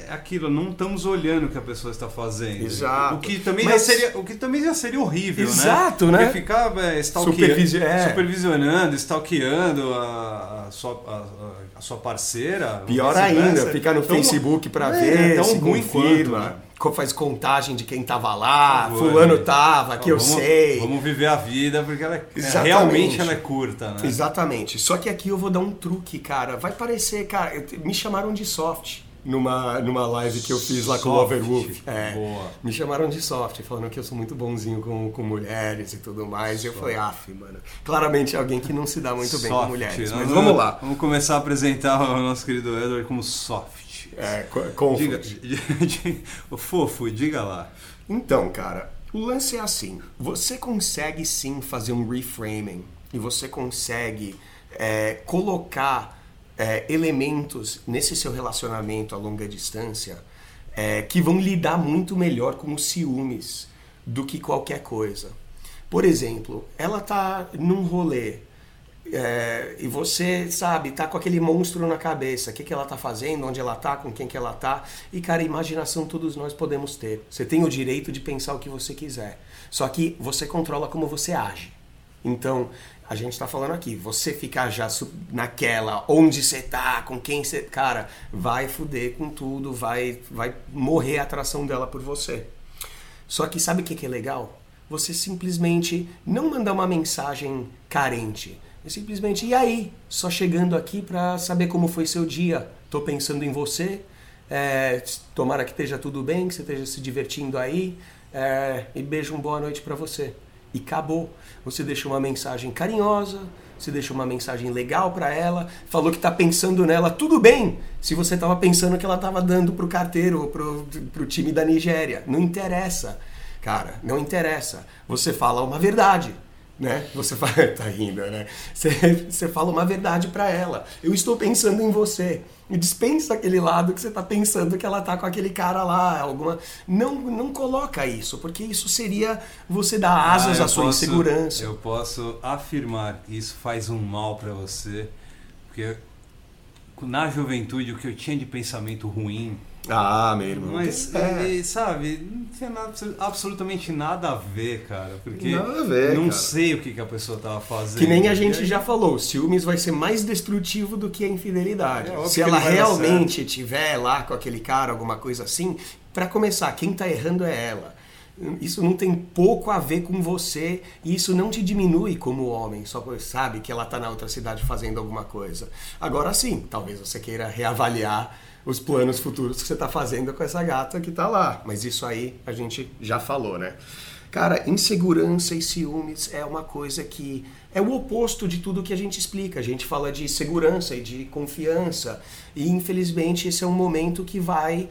é aquilo, não estamos olhando o que a pessoa está fazendo. Exato. O que também, Mas- já, seria, o que também já seria horrível, Exato, né? né? Porque ficar é, Supervisi- é. supervisionando, stalkeando a, a sua, a, a sua parceira. Pior ainda, ficar no Tão- Facebook pra é, ver, tão se ruim confirma, quanto, né? Faz contagem de quem tava lá, favor, fulano né? tava, que eu vamos, sei. Vamos viver a vida, porque ela é, Exatamente. realmente ela é curta, né? Exatamente. Só que aqui eu vou dar um truque, cara. Vai parecer, cara, eu me chamaram de soft numa, numa live que eu fiz lá com o Soft. Overwolf. É, Boa. Me chamaram de soft, falando que eu sou muito bonzinho com, com mulheres e tudo mais. E eu falei, af, mano. Claramente é alguém que não se dá muito bem com Soft. mulheres. Nós Mas vamos lá. Vamos começar a apresentar o nosso querido Edward como soft. É. Diga, fofo, diga lá. Então, cara, o lance é assim: você consegue sim fazer um reframing e você consegue é, colocar é, elementos nesse seu relacionamento a longa distância é, que vão lidar muito melhor com os ciúmes do que qualquer coisa. Por exemplo, ela tá num rolê é, e você, sabe, tá com aquele monstro na cabeça. O que, que ela tá fazendo, onde ela tá, com quem que ela tá. E, cara, imaginação todos nós podemos ter. Você tem o direito de pensar o que você quiser. Só que você controla como você age. Então, a gente tá falando aqui, você ficar já naquela, onde você tá, com quem você. Cara, vai fuder com tudo, vai, vai morrer a atração dela por você. Só que sabe o que, que é legal? Você simplesmente não mandar uma mensagem carente. É simplesmente, e aí? Só chegando aqui pra saber como foi seu dia. Tô pensando em você. É, tomara que esteja tudo bem, que você esteja se divertindo aí. É, e beijo, uma boa noite pra você. E acabou. Você deixa uma mensagem carinhosa, você deixa uma mensagem legal pra ela, falou que tá pensando nela, tudo bem. Se você tava pensando que ela tava dando pro carteiro ou pro, pro time da Nigéria, não interessa. Cara, não interessa. Você fala uma verdade, né? Você fala, tá rindo, né? Você, você fala uma verdade pra ela. Eu estou pensando em você. E dispensa aquele lado que você tá pensando que ela tá com aquele cara lá, alguma. Não, não coloca isso, porque isso seria você dar asas Ah, à sua posso- insegurança. Eu posso afirmar que isso faz um mal pra você, porque na juventude o que eu tinha de pensamento ruim, Ah, meu irmão. mas é. e, sabe, não tinha nada- absolutamente nada a ver, cara, porque Nada a ver, não cara. sei o que, que a pessoa tava fazendo. Que nem a gente já falou, o ciúmes vai ser mais destrutivo do que a infidelidade. É Se ela realmente tiver lá com aquele cara, alguma coisa assim, pra começar, quem tá errando é ela. Isso não tem pouco a ver com você e isso não te diminui como homem, só porque sabe que ela tá na outra cidade fazendo alguma coisa. Agora sim, talvez você queira reavaliar os planos futuros que você tá fazendo com essa gata que tá lá. Mas isso aí a gente já falou, né? Cara, insegurança e ciúmes é uma coisa que é o oposto de tudo que a gente explica. A gente fala de segurança e de confiança, e infelizmente esse é um momento que vai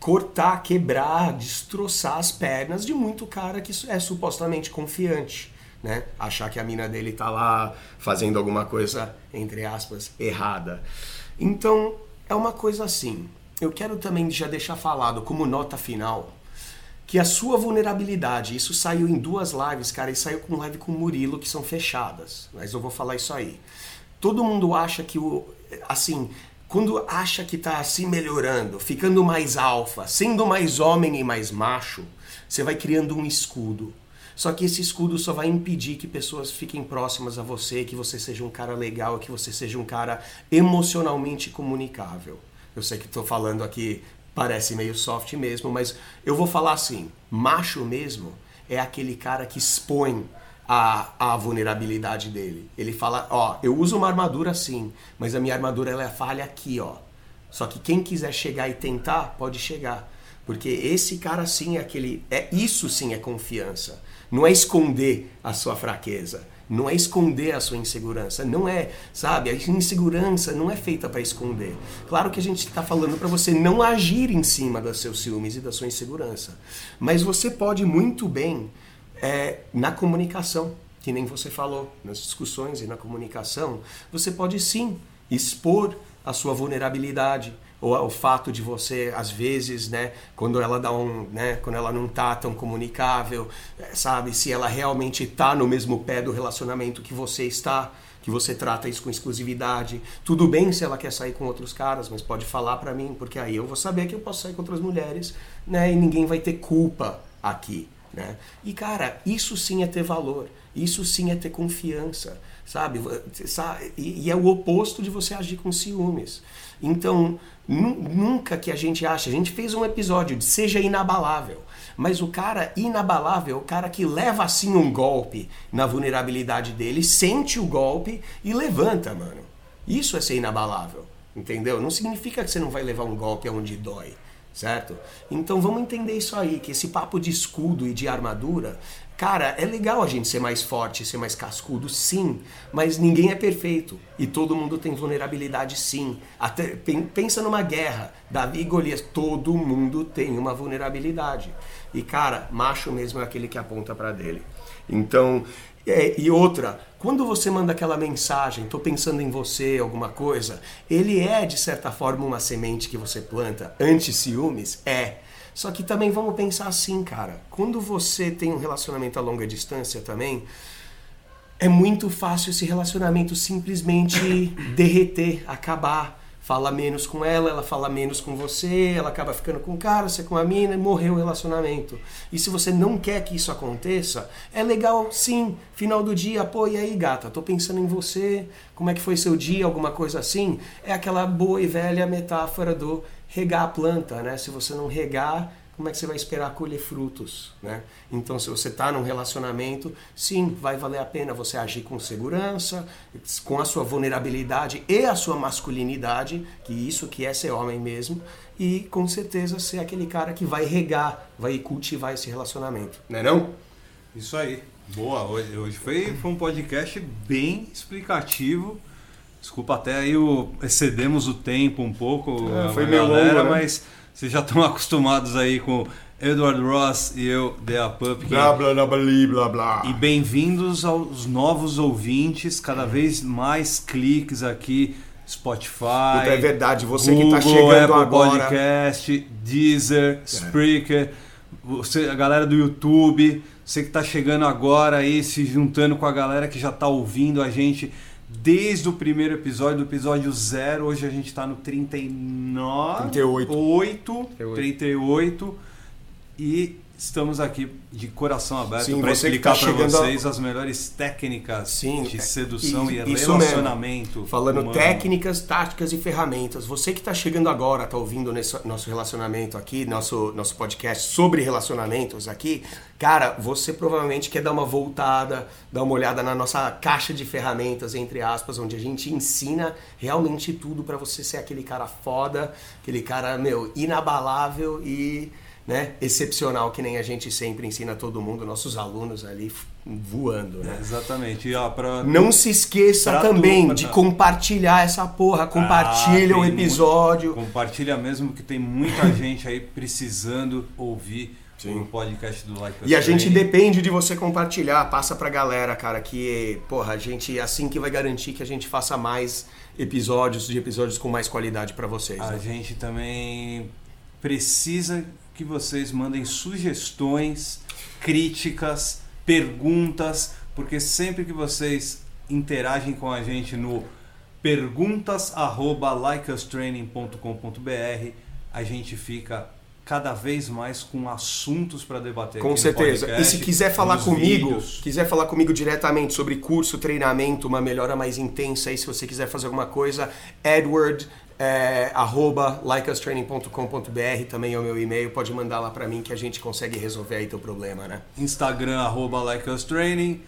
cortar, quebrar, destroçar as pernas de muito cara que é supostamente confiante. Né? Achar que a mina dele tá lá fazendo alguma coisa, entre aspas, errada. Então, é uma coisa assim. Eu quero também já deixar falado como nota final que a sua vulnerabilidade, isso saiu em duas lives, cara, e saiu com live com o Murilo, que são fechadas, mas eu vou falar isso aí. Todo mundo acha que o. Assim, quando acha que tá se melhorando, ficando mais alfa, sendo mais homem e mais macho, você vai criando um escudo. Só que esse escudo só vai impedir que pessoas fiquem próximas a você, que você seja um cara legal, que você seja um cara emocionalmente comunicável. Eu sei que estou falando aqui, parece meio soft mesmo, mas eu vou falar assim: macho mesmo é aquele cara que expõe a, a vulnerabilidade dele. Ele fala: Ó, eu uso uma armadura sim, mas a minha armadura ela é falha aqui, ó. Só que quem quiser chegar e tentar, pode chegar. Porque esse cara sim é aquele. É, isso sim é confiança. Não é esconder a sua fraqueza. Não é esconder a sua insegurança. Não é, sabe? A insegurança não é feita para esconder. Claro que a gente está falando para você não agir em cima dos seus ciúmes e da sua insegurança. Mas você pode muito bem é, na comunicação, que nem você falou, nas discussões e na comunicação, você pode sim expor a sua vulnerabilidade. Ou o fato de você às vezes, né, quando ela dá um, né, quando ela não tá tão comunicável, é, sabe, se ela realmente tá no mesmo pé do relacionamento que você está, que você trata isso com exclusividade. Tudo bem se ela quer sair com outros caras, mas pode falar para mim, porque aí eu vou saber que eu posso sair com outras mulheres, né, e ninguém vai ter culpa aqui, né? E cara, isso sim é ter valor. Isso sim é ter confiança, sabe? E é o oposto de você agir com ciúmes. Então, nunca que a gente acha, a gente fez um episódio de seja inabalável, mas o cara inabalável o cara que leva assim um golpe na vulnerabilidade dele, sente o golpe e levanta, mano. Isso é ser inabalável, entendeu? Não significa que você não vai levar um golpe aonde dói certo? Então vamos entender isso aí, que esse papo de escudo e de armadura Cara, é legal a gente ser mais forte, ser mais cascudo, sim, mas ninguém é perfeito e todo mundo tem vulnerabilidade, sim. Até pensa numa guerra, Davi e Golias, todo mundo tem uma vulnerabilidade. E cara, macho mesmo é aquele que aponta para dele. Então, é, e outra, quando você manda aquela mensagem, tô pensando em você, alguma coisa, ele é de certa forma uma semente que você planta anti ciúmes, é. Só que também vamos pensar assim, cara. Quando você tem um relacionamento a longa distância também, é muito fácil esse relacionamento simplesmente derreter, acabar. Fala menos com ela, ela fala menos com você, ela acaba ficando com o cara, você com a mina e morreu o relacionamento. E se você não quer que isso aconteça, é legal sim, final do dia, pô, e aí gata, tô pensando em você, como é que foi seu dia, alguma coisa assim. É aquela boa e velha metáfora do regar a planta, né? Se você não regar, como é que você vai esperar colher frutos, né? Então, se você está num relacionamento, sim, vai valer a pena você agir com segurança, com a sua vulnerabilidade e a sua masculinidade, que isso que é ser homem mesmo, e com certeza ser aquele cara que vai regar, vai cultivar esse relacionamento, né não? Isso aí. Boa, hoje foi, foi um podcast bem explicativo Desculpa até aí o, excedemos o tempo um pouco, é, foi meio galera, longo, né? mas vocês já estão acostumados aí com Edward Ross e eu, The Pup. Blá, blá, blá, blá, blá, blá. E bem-vindos aos novos ouvintes, cada é. vez mais cliques aqui, Spotify. Puta, é verdade, você Google, que está chegando Apple agora. Podcast, Deezer, é. Spreaker, você, a galera do YouTube, você que está chegando agora aí, se juntando com a galera que já está ouvindo a gente desde o primeiro episódio, do episódio 0. Hoje a gente está no 39. 38. 8, 38. 38. E estamos aqui de coração aberto para explicar tá para vocês a... as melhores técnicas Sim, de sedução e, e relacionamento. Mesmo. Falando humano. técnicas, táticas e ferramentas. Você que está chegando agora, está ouvindo nesse, nosso relacionamento aqui, nosso, nosso podcast sobre relacionamentos aqui, cara, você provavelmente quer dar uma voltada, dar uma olhada na nossa caixa de ferramentas, entre aspas, onde a gente ensina realmente tudo para você ser aquele cara foda, aquele cara, meu, inabalável e né, excepcional que nem a gente sempre ensina todo mundo, nossos alunos ali voando, né? É, exatamente. E, ó, pra, Não se esqueça também de compartilhar essa porra, compartilha ah, o episódio. Muito, compartilha mesmo que tem muita gente aí precisando ouvir Sim. o podcast do Like E a gente depende de você compartilhar, passa pra galera, cara, que, porra, a gente assim que vai garantir que a gente faça mais episódios, de episódios com mais qualidade para vocês. A né? gente também precisa que vocês mandem sugestões, críticas, perguntas, porque sempre que vocês interagem com a gente no perguntas@likeustraining.com.br, a gente fica cada vez mais com assuntos para debater. Com certeza. Podcast, e se quiser falar comigo, vídeos. quiser falar comigo diretamente sobre curso, treinamento, uma melhora mais intensa, aí se você quiser fazer alguma coisa, Edward é, arroba likeustraining.com.br também é o meu e-mail, pode mandar lá para mim que a gente consegue resolver aí teu problema, né? Instagram, arroba likeustraining,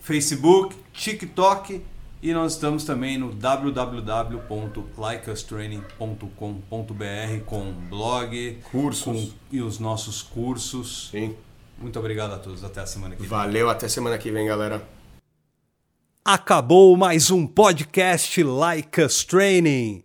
Facebook, TikTok e nós estamos também no www.likeustraining.com.br com blog, cursos com, e os nossos cursos. Sim. Muito obrigado a todos, até a semana que vem. Valeu, até semana que vem, galera. Acabou mais um podcast Like Us Training.